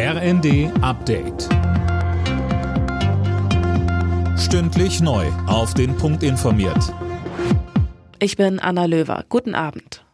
RND Update. Stündlich neu. Auf den Punkt informiert. Ich bin Anna Löwer. Guten Abend.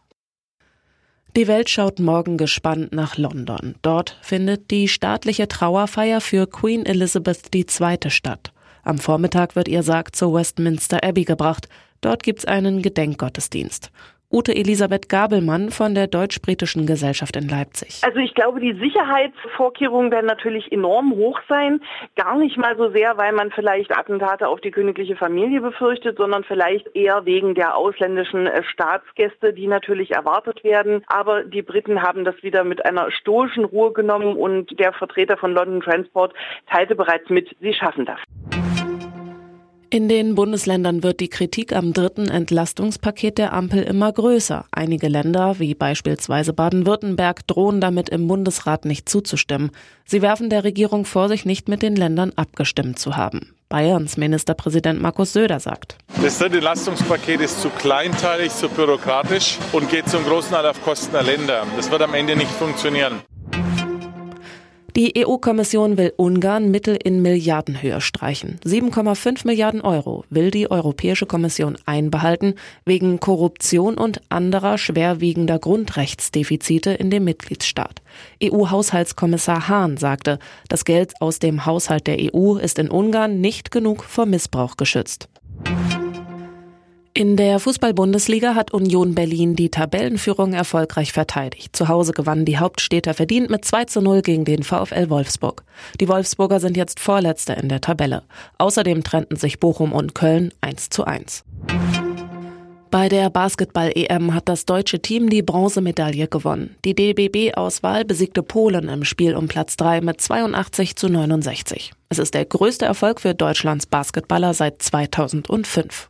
Die Welt schaut morgen gespannt nach London. Dort findet die staatliche Trauerfeier für Queen Elizabeth II. statt. Am Vormittag wird ihr Sarg zur Westminster Abbey gebracht. Dort gibt's einen Gedenkgottesdienst. Ute Elisabeth Gabelmann von der Deutsch-Britischen Gesellschaft in Leipzig. Also ich glaube, die Sicherheitsvorkehrungen werden natürlich enorm hoch sein. Gar nicht mal so sehr, weil man vielleicht Attentate auf die königliche Familie befürchtet, sondern vielleicht eher wegen der ausländischen äh, Staatsgäste, die natürlich erwartet werden. Aber die Briten haben das wieder mit einer stoischen Ruhe genommen und der Vertreter von London Transport teilte bereits mit, sie schaffen das. In den Bundesländern wird die Kritik am dritten Entlastungspaket der Ampel immer größer. Einige Länder, wie beispielsweise Baden-Württemberg, drohen damit im Bundesrat nicht zuzustimmen. Sie werfen der Regierung vor, sich nicht mit den Ländern abgestimmt zu haben. Bayerns Ministerpräsident Markus Söder sagt. Das dritte Entlastungspaket ist zu kleinteilig, zu bürokratisch und geht zum großen Teil auf Kosten der Länder. Das wird am Ende nicht funktionieren. Die EU-Kommission will Ungarn Mittel in Milliardenhöhe streichen. 7,5 Milliarden Euro will die Europäische Kommission einbehalten wegen Korruption und anderer schwerwiegender Grundrechtsdefizite in dem Mitgliedsstaat. EU-Haushaltskommissar Hahn sagte, das Geld aus dem Haushalt der EU ist in Ungarn nicht genug vor Missbrauch geschützt. In der Fußball-Bundesliga hat Union Berlin die Tabellenführung erfolgreich verteidigt. Zu Hause gewannen die Hauptstädter verdient mit 2 zu 0 gegen den VfL Wolfsburg. Die Wolfsburger sind jetzt Vorletzter in der Tabelle. Außerdem trennten sich Bochum und Köln 1 zu 1. Bei der Basketball-EM hat das deutsche Team die Bronzemedaille gewonnen. Die DBB-Auswahl besiegte Polen im Spiel um Platz 3 mit 82 zu 69. Es ist der größte Erfolg für Deutschlands Basketballer seit 2005.